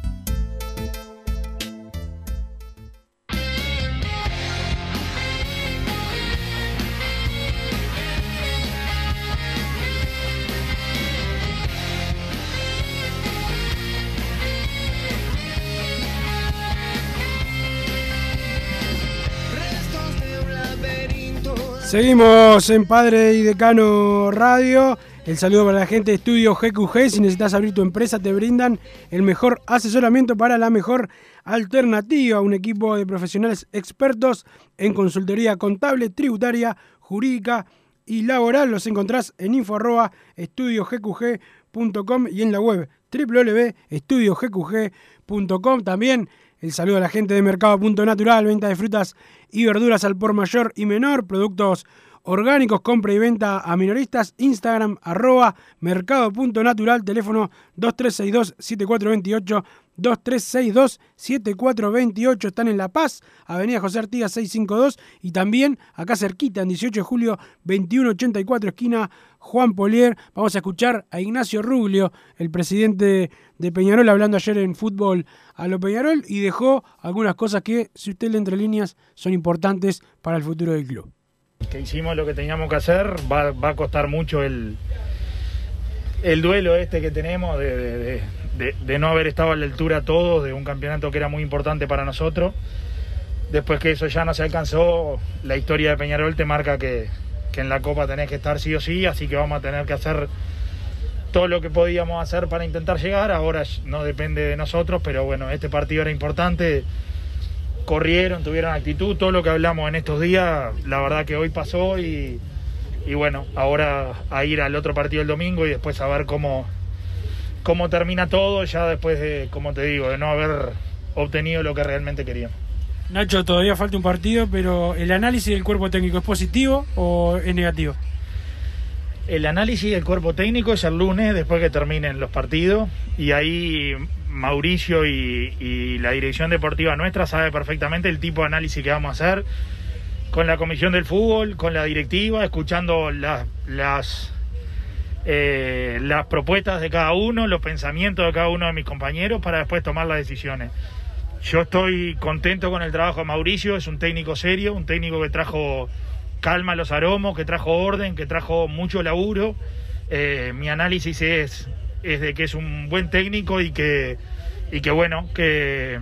Seguimos en Padre y Decano Radio. El saludo para la gente de Estudio GQG. Si necesitas abrir tu empresa, te brindan el mejor asesoramiento para la mejor alternativa. Un equipo de profesionales expertos en consultoría contable, tributaria, jurídica y laboral. Los encontrás en info estudiogqg.com y en la web www.estudiogqg.com. También el saludo a la gente de Mercado Punto Natural, venta de frutas y verduras al por mayor y menor, productos orgánicos, compra y venta a minoristas, Instagram arroba mercado.natural, teléfono 2362-7428, 2362-7428, están en La Paz, Avenida José Artigas 652 y también acá cerquita, en 18 de julio 2184, esquina Juan Polier. Vamos a escuchar a Ignacio Ruglio, el presidente de Peñarol, hablando ayer en fútbol a lo Peñarol y dejó algunas cosas que, si usted lee entre líneas, son importantes para el futuro del club que hicimos lo que teníamos que hacer, va, a costar mucho el, el duelo este que tenemos de, no haber estado a la altura todos de un campeonato que era muy importante para nosotros. Después que eso ya no se alcanzó, la historia de Peñarol te marca que, que en la Copa tenés que estar sí o sí, así que vamos a tener que hacer todo lo que podíamos hacer para intentar llegar. Ahora no depende de nosotros, pero bueno, este partido era importante corrieron, tuvieron actitud, todo lo que hablamos en estos días, la verdad que hoy pasó y, bueno, ahora a ir al otro partido el domingo y después a ver cómo, cómo termina todo, ya después de, como te digo, de no haber obtenido lo que realmente queríamos. Nacho, todavía falta un partido, pero ¿el análisis del cuerpo técnico es positivo o es negativo? El análisis del cuerpo técnico es el lunes, después que terminen los partidos, y ahí Mauricio y, y la dirección deportiva nuestra sabe perfectamente el tipo de análisis que vamos a hacer con la comisión del fútbol, con la directiva, escuchando las, las, eh, las propuestas de cada uno, los pensamientos de cada uno de mis compañeros para después tomar las decisiones. Yo estoy contento con el trabajo de Mauricio, es un técnico serio, un técnico que trajo calma a los aromos, que trajo orden, que trajo mucho laburo. Eh, mi análisis es, es de que es un buen técnico y que, y que bueno, que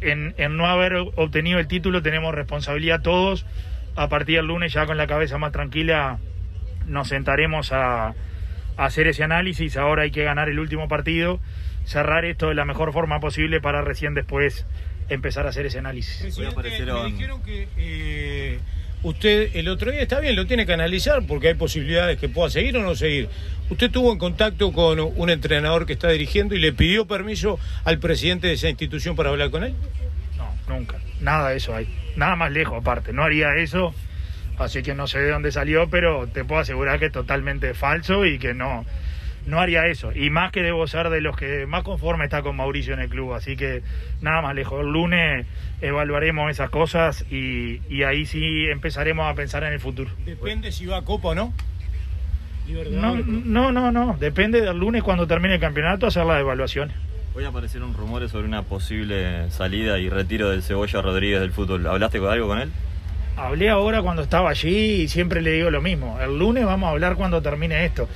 en, en no haber obtenido el título tenemos responsabilidad todos. A partir del lunes ya con la cabeza más tranquila nos sentaremos a, a hacer ese análisis. Ahora hay que ganar el último partido, cerrar esto de la mejor forma posible para recién después empezar a hacer ese análisis. Presidente, me dijeron que eh, usted el otro día está bien, lo tiene que analizar porque hay posibilidades que pueda seguir o no seguir. Usted tuvo en contacto con un entrenador que está dirigiendo y le pidió permiso al presidente de esa institución para hablar con él. No, nunca. Nada de eso hay. Nada más lejos aparte. No haría eso. Así que no sé de dónde salió, pero te puedo asegurar que es totalmente falso y que no, no haría eso. Y más que debo ser de los que más conforme está con Mauricio en el club. Así que nada más lejos. El lunes evaluaremos esas cosas y, y ahí sí empezaremos a pensar en el futuro. Depende si va a Copa o no. No, no, no, no. Depende del lunes cuando termine el campeonato hacer las evaluaciones. Hoy aparecieron rumores sobre una posible salida y retiro del Cebolla Rodríguez del fútbol. ¿Hablaste con algo con él? Hablé ahora cuando estaba allí y siempre le digo lo mismo. El lunes vamos a hablar cuando termine esto.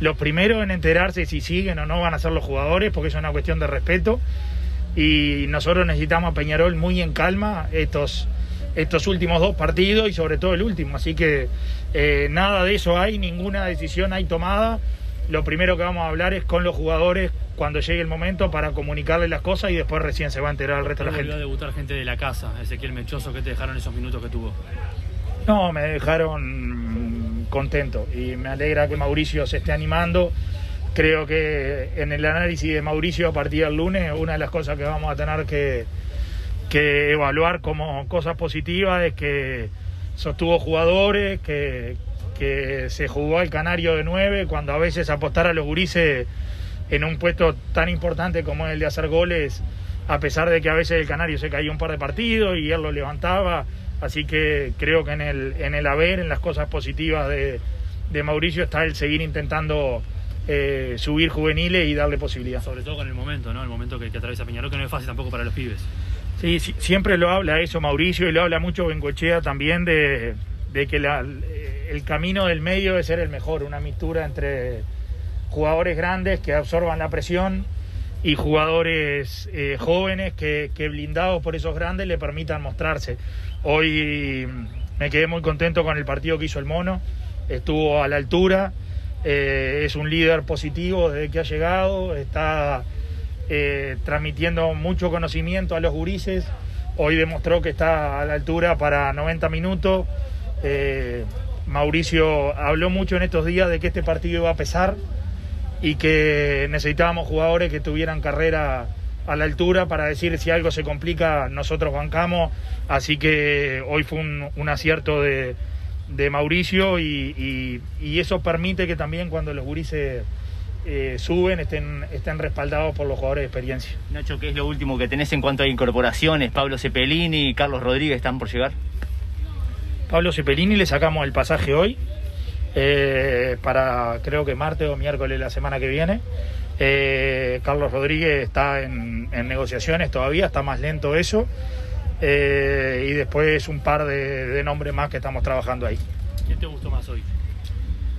Los primeros en enterarse si siguen o no van a ser los jugadores, porque es una cuestión de respeto. Y nosotros necesitamos a Peñarol muy en calma estos, estos últimos dos partidos y sobre todo el último. Así que eh, nada de eso hay, ninguna decisión hay tomada. Lo primero que vamos a hablar es con los jugadores cuando llegue el momento para comunicarles las cosas y después recién se va a enterar el resto de la gente. a debutar gente de la casa, Ezequiel Mechoso, ¿qué te dejaron esos minutos que tuvo? No, me dejaron contento y me alegra que Mauricio se esté animando. Creo que en el análisis de Mauricio a partir del lunes, una de las cosas que vamos a tener que, que evaluar como cosas positivas es que sostuvo jugadores, que, que se jugó al canario de nueve, cuando a veces apostar a los gurises en un puesto tan importante como el de hacer goles, a pesar de que a veces el canario se caía un par de partidos y él lo levantaba. Así que creo que en el, en el haber, en las cosas positivas de, de Mauricio está el seguir intentando eh, subir juveniles y darle posibilidad. Sobre todo con el momento, ¿no? El momento que, que atraviesa Peñarol, que no es fácil tampoco para los pibes. Sí, sí, siempre lo habla eso Mauricio y lo habla mucho Bengochea también de, de que la- el camino del medio debe ser el mejor, una mistura entre jugadores grandes que absorban la presión y jugadores eh, jóvenes que, blindados por esos grandes le permitan mostrarse. Hoy me quedé muy contento con el partido que hizo el Mono, estuvo a la altura, eh, es un líder positivo desde que ha llegado, está eh, transmitiendo mucho conocimiento a los gurises. Hoy demostró que está a la altura para 90 minutos. Mauricio habló mucho en estos días de que este partido iba a pesar y que necesitábamos jugadores que tuvieran carrera a la altura para decir si algo se complica, nosotros bancamos. Así que hoy fue un, un acierto de, de Mauricio y, y- y eso permite que también cuando los gurises eh, suben estén, estén respaldados por los jugadores de experiencia. Nacho, ¿qué es lo último que tenés en cuanto a incorporaciones? Pablo Cepelini y Carlos Rodríguez están por llegar. Pablo Cepelini le sacamos el pasaje hoy eh, para creo que martes o miércoles la semana que viene. Eh, Carlos Rodríguez está en, en negociaciones todavía, está más lento eso. Eh, y después un par de, de nombres más que estamos trabajando ahí. ¿Quién te gustó más hoy?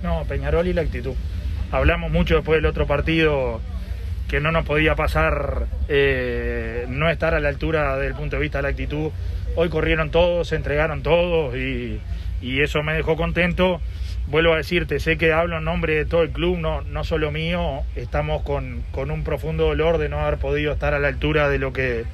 No, Peñarol y la actitud. Hablamos mucho después del otro partido que no nos podía pasar eh, no estar a la altura desde el punto de vista de la actitud. Hoy corrieron todos, se entregaron todos y, y eso me dejó contento. Vuelvo a decirte, sé que hablo en nombre de todo el club, no, no solo mío. Estamos con, con un profundo dolor de no haber podido estar a la altura de lo que,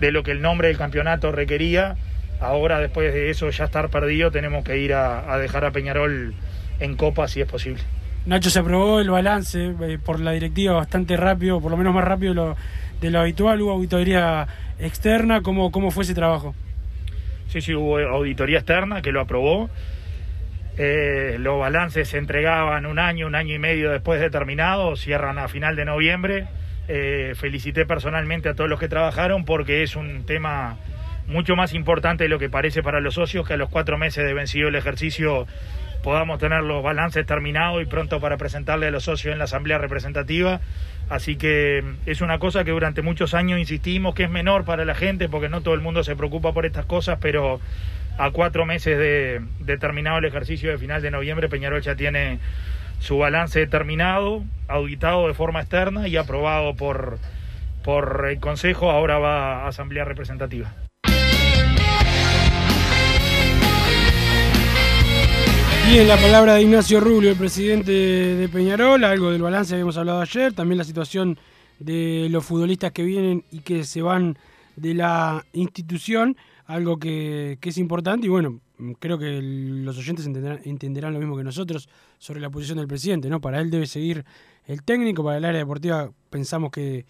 de lo que el nombre del campeonato requería. Ahora, después de eso ya estar perdido, tenemos que ir a, a dejar a Peñarol en Copa si es posible. Nacho se aprobó el balance eh, por la directiva bastante rápido, por lo menos más rápido de lo, de lo habitual. Hubo auditoría externa. ¿Cómo, ¿Cómo fue ese trabajo? Sí, sí, hubo auditoría externa que lo aprobó. Eh, los balances se entregaban un año, un año y medio después de terminado, cierran a final de noviembre. Eh, felicité personalmente a todos los que trabajaron porque es un tema mucho más importante de lo que parece para los socios que a los cuatro meses de vencido el ejercicio podamos tener los balances terminados y pronto para presentarle a los socios en la asamblea representativa. Así que mm, es una cosa que durante muchos años insistimos que es menor para la gente porque no todo el mundo se preocupa por estas cosas, pero a cuatro meses de, terminado el ejercicio de final de noviembre, Peñarol ya tiene su balance terminado, auditado de forma externa y aprobado por, por el Consejo, ahora va a Asamblea Representativa. Y en la palabra de Ignacio Rubio, el presidente de Peñarol, algo del balance habíamos hablado ayer, también la situación de los futbolistas que vienen y que se van de la institución algo que, es importante y bueno, creo que los oyentes entenderán, lo mismo que nosotros sobre la posición del presidente, ¿no? Para él debe seguir el técnico, para el área deportiva pensamos que,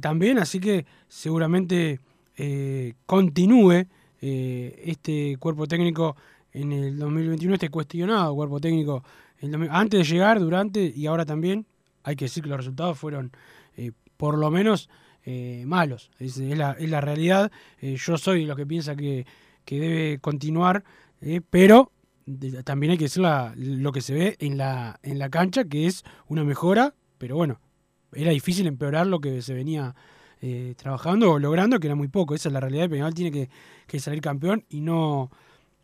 también, así que seguramente eh, continúe eh, este cuerpo técnico en el 2021, este cuestionado cuerpo técnico antes de llegar, durante y ahora también, hay que decir que los resultados fueron eh, por lo menos eh, malos. Es, la, es, la, realidad. Eh, yo soy lo que piensa que, debe continuar, eh, pero también hay que decir lo que se ve en la, en la cancha, que es una mejora, pero bueno, era difícil empeorar lo que se venía trabajando o logrando, que era muy poco. Esa es la realidad. Peñarol tiene que, que salir campeón y no,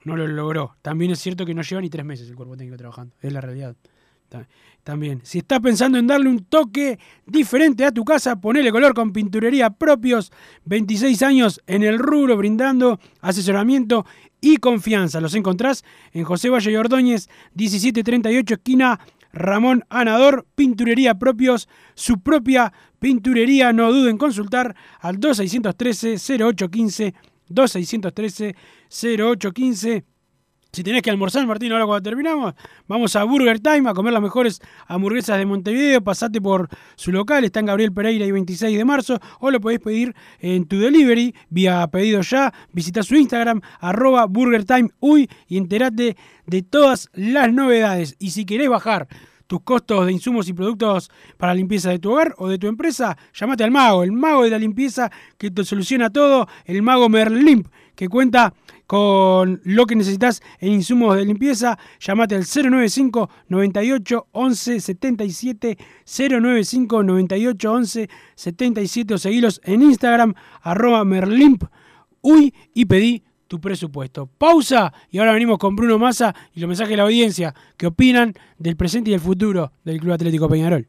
no lo logró. También es cierto que no lleva ni tres meses el cuerpo técnico trabajando. Es la realidad. También, si estás pensando en darle un toque diferente a tu casa, ponele color con pinturería propios. 26 años en el rubro brindando asesoramiento y confianza. Los encontrás en José Valle y Ordóñez, 1738 esquina Ramón Anador, pinturería propios, su propia pinturería. No duden en consultar al 2613 0815 2613 0815 si tenés que almorzar, Martín, ahora cuando terminamos, vamos a Burger Time a comer las mejores hamburguesas de Montevideo. Pasate por su local, está en Gabriel Pereira y 26 de marzo, o lo podés pedir en tu delivery, vía pedido ya. Visita su Instagram, arroba Burger Time Uy, y enterate de todas las novedades. Y si querés bajar tus costos de insumos y productos para limpieza de tu hogar o de tu empresa, llámate al mago, el mago de la limpieza que te soluciona todo, el mago Merlimp, que cuenta con lo que necesitas en insumos de limpieza, llamate al 095 98 11 77 095 98 11 77 o seguilos en Instagram arroba merlimp uy y pedí tu presupuesto. Pausa y ahora venimos con Bruno Massa y los mensajes de la audiencia que opinan del presente y del futuro del Club Atlético Peñarol.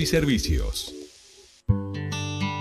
y servicios.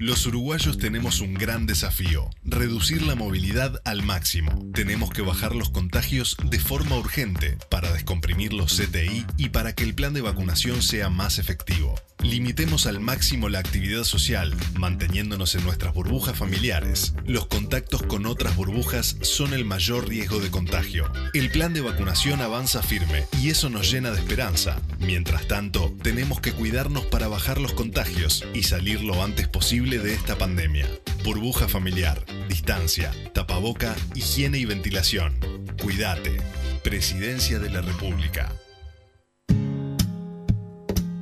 Los uruguayos tenemos un gran desafío, reducir la movilidad al máximo. Tenemos que bajar los contagios de forma urgente para descomprimir los CTI y para que el plan de vacunación sea más efectivo. Limitemos al máximo la actividad social, manteniéndonos en nuestras burbujas familiares. Los contactos con otras burbujas son el mayor riesgo de contagio. El plan de vacunación avanza firme y eso nos llena de esperanza. Mientras tanto, tenemos que cuidarnos para bajar los contagios y salir lo antes posible de esta pandemia. Burbuja familiar, distancia, tapaboca, higiene y ventilación. Cuídate. Presidencia de la República.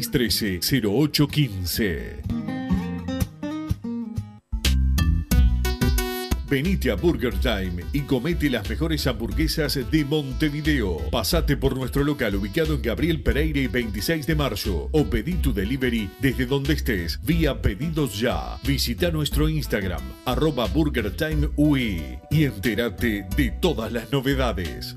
0613-0815. Venite a Burger Time y comete las mejores hamburguesas de Montevideo. Pasate por nuestro local ubicado en Gabriel Pereira y 26 de marzo o pedí tu delivery desde donde estés vía pedidos ya. Visita nuestro Instagram arroba Burger Time y entérate de todas las novedades.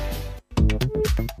Thank you.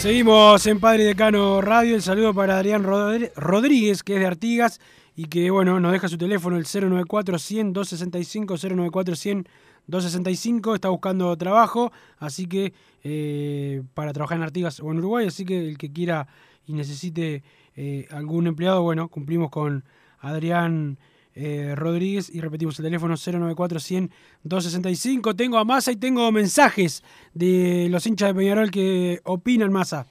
Seguimos en Padre Decano Radio. El saludo para Adrián Rodríguez, que es de Artigas y que bueno, nos deja su teléfono el 094 100 265 094 100 265. Está buscando trabajo, así que eh, para trabajar en Artigas o en Uruguay. Así que el que quiera y necesite eh, algún empleado, bueno, cumplimos con Adrián eh, Rodríguez y repetimos el teléfono 094 100 265. Tengo a Massa y tengo mensajes de los hinchas de Peñarol que opinan Massa.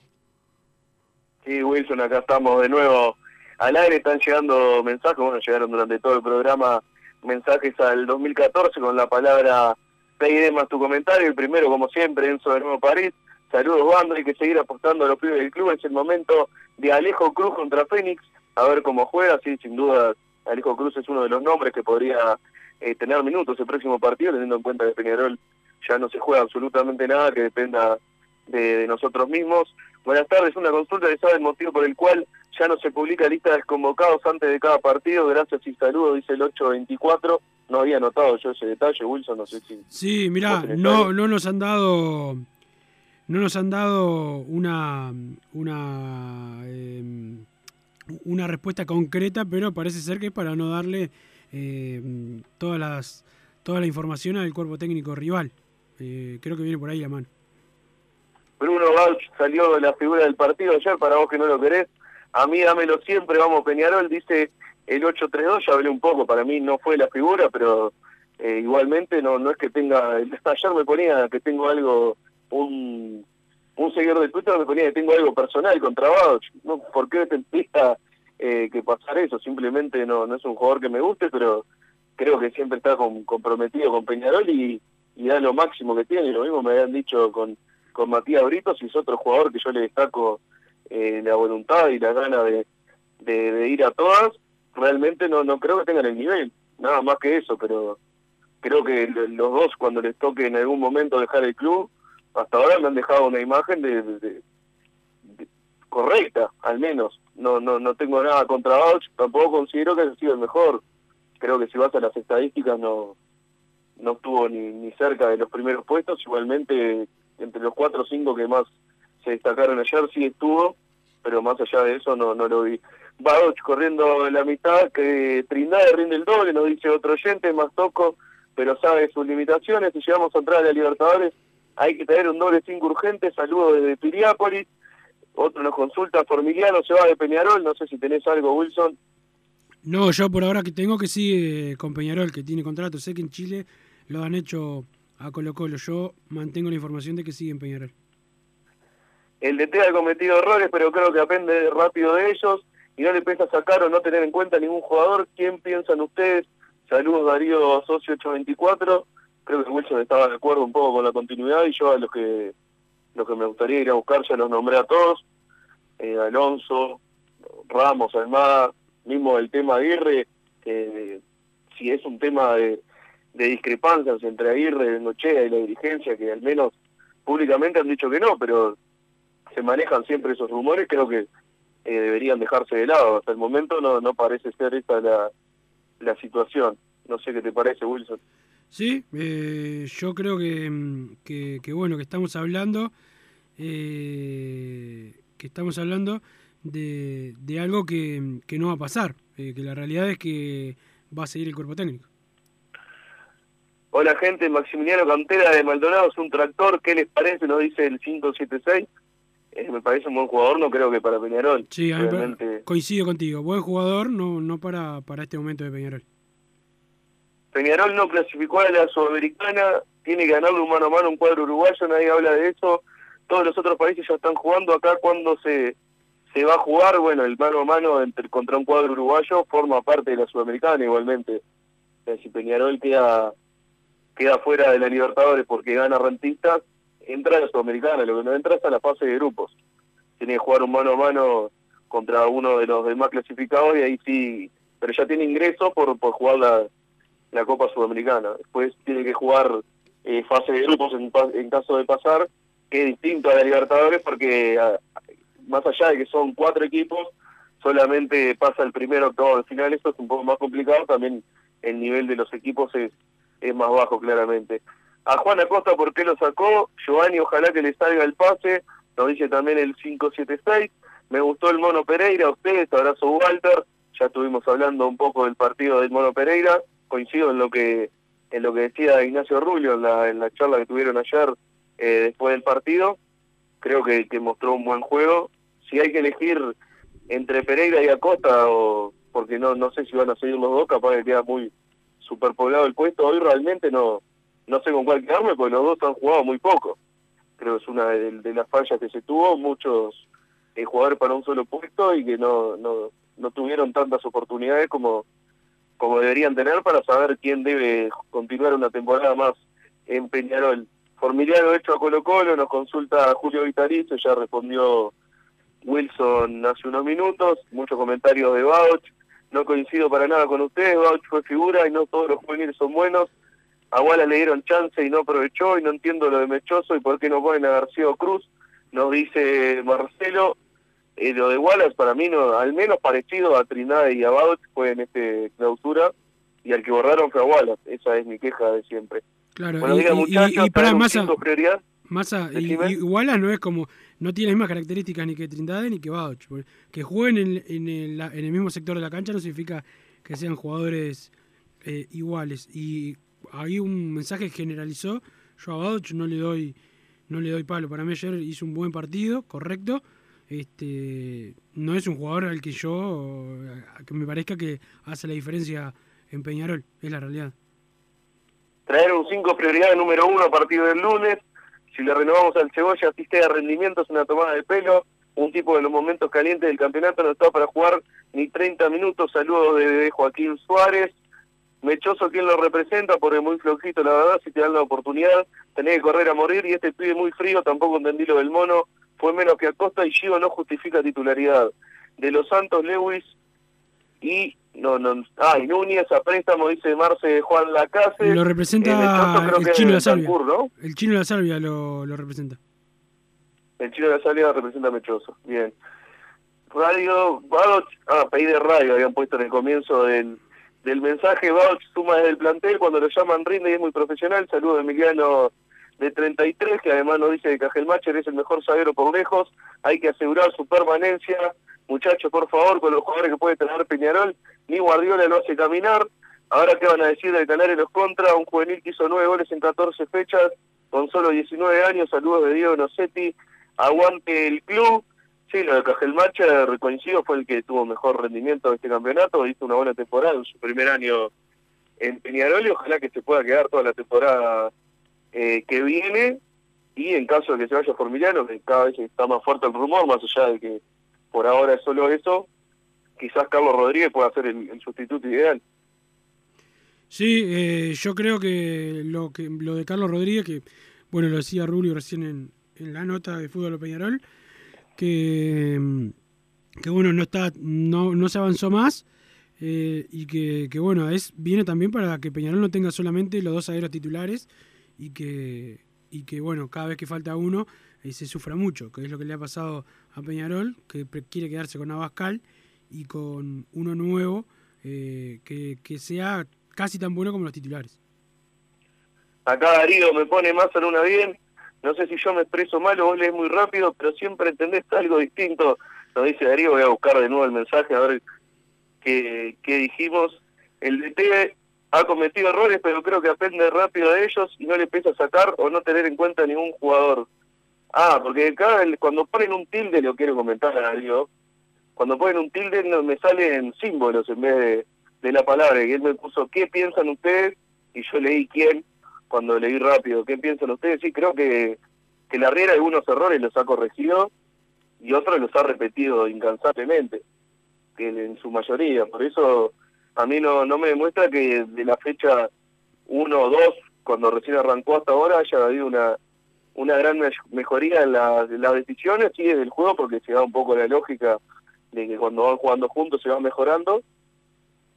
Sí, Wilson, acá estamos de nuevo al aire, están llegando mensajes, bueno, llegaron durante todo el programa mensajes al 2014 con la palabra PID más tu comentario, el primero como siempre, Enzo de Nuevo París, saludos banda, hay que seguir apostando a los pibes del club, es el momento de Alejo Cruz contra Fénix, a ver cómo juega, sí, sin duda Alejo Cruz es uno de los nombres que podría eh, tener minutos el próximo partido, teniendo en cuenta que Peñarol ya no se juega absolutamente nada que dependa de, de nosotros mismos. Buenas tardes, una consulta de sabe el motivo por el cual ya no se publica lista de desconvocados antes de cada partido. Gracias y saludos, dice el 824. No había notado yo ese detalle, Wilson, no sé si... Sí, mirá, no, no nos han dado no nos han dado una una eh, una respuesta concreta, pero parece ser que es para no darle eh, todas las toda la información al cuerpo técnico rival. Eh, creo que viene por ahí la mano. Bruno Bauch salió de la figura del partido ayer, para vos que no lo querés. A mí dámelo siempre, vamos Peñarol, dice el 8-3-2, ya hablé un poco, para mí no fue la figura, pero eh, igualmente no no es que tenga... Ayer me ponía que tengo algo, un, un seguidor de Twitter me ponía que tengo algo personal contra Bauch. No, ¿Por qué tendría eh, que pasar eso? Simplemente no, no es un jugador que me guste, pero creo que siempre está con- comprometido con Peñarol y, y da lo máximo que tiene. Lo mismo me habían dicho con, con Matías Britos y es otro jugador que yo le destaco eh, la voluntad y la gana de, de, de ir a todas. Realmente no, no creo que tengan el nivel, nada más que eso, pero creo que lo- los dos cuando les toque en algún momento dejar el club, hasta ahora me han dejado una imagen de, correcta, al menos. No, no, no tengo nada contra Bauch, tampoco considero que haya sido el mejor. Creo que si vas a las estadísticas no, no estuvo ni, ni cerca de los primeros puestos, igualmente entre los cuatro o cinco que más se destacaron ayer sí estuvo, pero más allá de eso no, no lo vi. Bauch corriendo en la mitad, que Trindade rinde el doble, nos dice otro oyente, más toco, pero sabe sus limitaciones, si llegamos a entrar a la Libertadores hay que tener un doble cinco urgente, saludo desde Piriápolis, otro nos consulta, Formiliano se va de Peñarol, no sé si tenés algo, Wilson. No, yo por ahora que tengo que sigue con Peñarol, que tiene contrato. Sé que en Chile lo han hecho a Colo Colo. Yo mantengo la información de que sigue en Peñarol. El DT ha cometido errores, pero creo que aprende rápido de ellos y no le pesa sacar o no tener en cuenta ningún jugador. ¿Quién piensan ustedes? Saludos Darío Socio 824. Creo que Wilson estaba de acuerdo un poco con la continuidad y yo a los que los que me gustaría ir a buscar ya los nombré a todos. Eh, Alonso, Ramos, Almada, mismo el tema Aguirre, que si es un tema de, discrepancias entre Aguirre, Bengochea y la dirigencia, que al menos públicamente han dicho que no, pero se manejan siempre esos rumores, creo que eh, deberían dejarse de lado. Hasta el momento no, no parece ser esta la, la situación. No sé qué te parece, Wilson. Sí, eh, yo creo que, mm, que, que, bueno, que estamos hablando, eh, que estamos hablando de, de algo que, que no va a pasar, eh, que la realidad es que va a seguir el cuerpo técnico. Hola gente, Maximiliano Cantera de Maldonado es un tractor, ¿qué les parece? Nos dice el 576. Eh, me parece un buen jugador, no creo que para Peñarol. Sí, a mí me- Realmente, coincido contigo, buen jugador, no, no para, para este momento de Peñarol. Peñarol no clasificó a la Sudamericana, tiene que ganarle un mano a mano un cuadro uruguayo, nadie habla de eso. Todos los otros países ya están jugando acá cuando se, se va a jugar, bueno, el mano a mano entre, contra un cuadro uruguayo forma parte de la Sudamericana igualmente. O sea, si Peñarol queda, queda fuera de la Libertadores porque gana rentistas, entra a la Sudamericana, lo que no entra es a la fase de grupos. Tiene que jugar un mano a mano contra uno de los demás clasificados y ahí sí, pero ya tiene ingreso por, por jugar la, la Copa Sudamericana. Después tiene que jugar eh, fase de grupos en, en caso de pasar, que es distinto a la Libertadores porque más allá de que son cuatro equipos, solamente pasa el primero, octavo de final, esto es un poco más complicado, también el nivel de los equipos es, es más bajo claramente. A Juan Acosta, ¿por qué lo sacó? Giovanni, ojalá que le salga el pase, nos dice también el 576. Me gustó el Mono Pereira, a ustedes, abrazo Walter, ya estuvimos hablando un poco del partido del Mono Pereira, coincido en lo que en lo que decía Ignacio Rubio en la, en la charla que tuvieron ayer eh, después del partido, creo que, que mostró un buen juego. Si hay que elegir entre Pereira y Acosta, o porque no no sé si van a seguir los dos, capaz que queda muy superpoblado el puesto, hoy realmente no no sé con cuál quedarme, porque los dos han jugado muy poco. Creo que es una de, las fallas que se tuvo, muchos eh, jugadores para un solo puesto y que no, no, no tuvieron tantas oportunidades como, como deberían tener para saber quién debe continuar una temporada más en Peñarol. Formiliano hecho a Colo Colo, nos consulta Julio Vitalicio, ya respondió Wilson hace unos minutos, muchos comentarios de Bauch, no coincido para nada con ustedes, Bauch fue figura y no todos los juveniles son buenos, a Wallace le dieron chance y no aprovechó y no entiendo lo de Mechoso y por qué no ponen a García Cruz, nos dice Marcelo. Eh, lo de Wallace para mí no, al menos parecido a Trinidad y a Bauch fue en este clausura y al que borraron fue a Wallace, esa es mi queja de siempre. Claro, Bueno, y, diga, y- muchachos, y- y para ¿traen un Massa, y, Wallace no es como, no tiene las mismas características ni que Trindade ni que Bauch. Que jueguen en, en el, en el mismo sector de la cancha no significa que sean jugadores eh, iguales. Y hay un mensaje que generalizó, yo a Bauch no le doy no le doy palo. Para mí ayer hizo un buen partido, correcto. Este, no es un jugador al que yo, que me parezca que hace la diferencia en Peñarol, es la realidad. traer un 5 prioridad número uno a partir del lunes. Si le renovamos al Cebolla, asiste a rendimiento, es una tomada de pelo. Un tipo de los momentos calientes del campeonato no está para jugar ni 30 minutos. Saludos de, de Joaquín Suárez. Mechoso, quien lo representa, porque muy flojito, la verdad, si te dan la oportunidad, tenés que correr a morir. Y este pibe muy frío, tampoco entendí lo del mono. Fue menos que Acosta y Gio no justifica titularidad. De los Santos, Lewis y no no ah y Núñez a préstamo dice Marce Juan Lacase Lo representa creo el que chino de la salvia. ¿no? El chino de la salvia lo, lo representa. el chino de la salida representa a Mechoso bien Radio Bauch ah país de radio habían puesto en el comienzo del del mensaje Bauch suma desde el plantel cuando lo llaman rinde y es muy profesional saludo de Emiliano de 33 que además nos dice que Cajelmacher es el mejor zaguero por lejos. Hay que asegurar su permanencia. Muchachos por favor con los jugadores que puede tener Peñarol ni Guardiola lo hace caminar. Ahora qué van a decir del Canario los contra un juvenil que hizo nueve goles en 14 fechas con solo 19 años. Saludos de Diego Nocetti. Aguante el club. Sí, lo de Cajelmacher, coincido, fue el que tuvo mejor rendimiento de este campeonato, hizo una buena temporada en su primer año en Peñarol y ojalá que se pueda quedar toda la temporada eh, que viene y en caso de que se vaya Formiliano, que cada vez está más fuerte el rumor, más allá de que por ahora es solo eso, quizás Carlos Rodríguez pueda ser el, sustituto ideal. Sí, eh, yo creo que lo que lo de Carlos Rodríguez, que bueno, lo decía Rubio recién en, en la nota de Fútbol Peñarol, que, mm, que bueno, no está, no, no se avanzó más. eh, y que, que, bueno, es viene también para que Peñarol no tenga solamente los dos zagueros titulares y que, y que bueno, cada vez que falta uno eh, se sufra mucho, que es lo que le ha pasado a Peñarol, que quiere quedarse con Abascal y con uno nuevo eh, que, que sea casi tan bueno como los titulares. Acá Darío me pone más en una bien, no sé si yo me expreso mal o vos lees muy rápido, pero siempre entendés algo distinto. Nos dice Darío, voy a buscar de nuevo el mensaje a ver qué, qué dijimos. El DT ha cometido errores, pero creo que aprende rápido de ellos y no le pesa sacar o no tener en cuenta ningún jugador. Ah, porque el- cuando ponen un tilde, lo quiero comentar a Darío, cuando ponen un tilde no, me salen símbolos en vez de, de la palabra, y él me puso, ¿qué piensan ustedes? Y yo leí quién, cuando leí rápido, ¿qué piensan ustedes? Sí, creo que, que la Riera algunos errores los ha corregido y otros los ha repetido incansablemente, que en su mayoría. Por eso a mí no, no me demuestra que de la fecha 1 o 2, cuando recién arrancó hasta ahora, haya habido una, una gran me- mejoría en, la- las decisiones y del juego, porque se da un poco la lógica de que cuando van jugando juntos se va mejorando,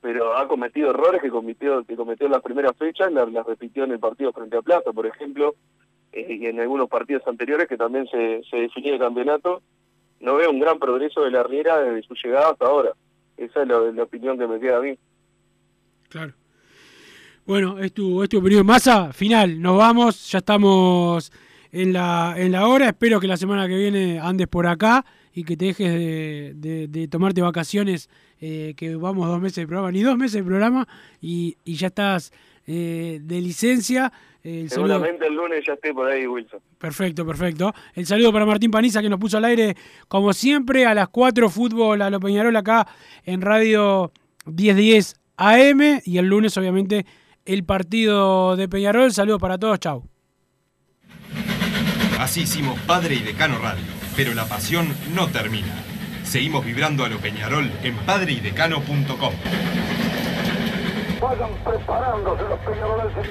pero ha cometido errores que cometió, que cometió en las primeras fechas, las repitió en el partido frente a Plaza, por ejemplo, eh, y en algunos partidos anteriores que también se, se definió el campeonato. No veo un gran progreso de la Riera desde su llegada hasta ahora. Esa es la, la opinión que me queda a mí. Claro. Bueno, es tu, es tu opinión. Massa, final, nos vamos, ya estamos en la, en la hora. Espero que la semana que viene andes por acá y que te dejes de, de- de tomarte vacaciones, eh, que vamos dos meses de programa, ni dos meses de programa, y, y ya estás eh, de licencia. El saludo- Seguramente el lunes ya esté por ahí, Wilson. Perfecto, perfecto. El saludo para Martín Paniza que nos puso al aire, como siempre, a las 4 fútbol a lo Peñarol acá en Radio 1010 AM y el lunes, obviamente, el partido de Peñarol. Saludos para todos, chau. Así hicimos Padre y Decano Radio, pero la pasión no termina. Seguimos vibrando a lo Peñarol en padreidecano.com. Vayan preparándose los peñaroles.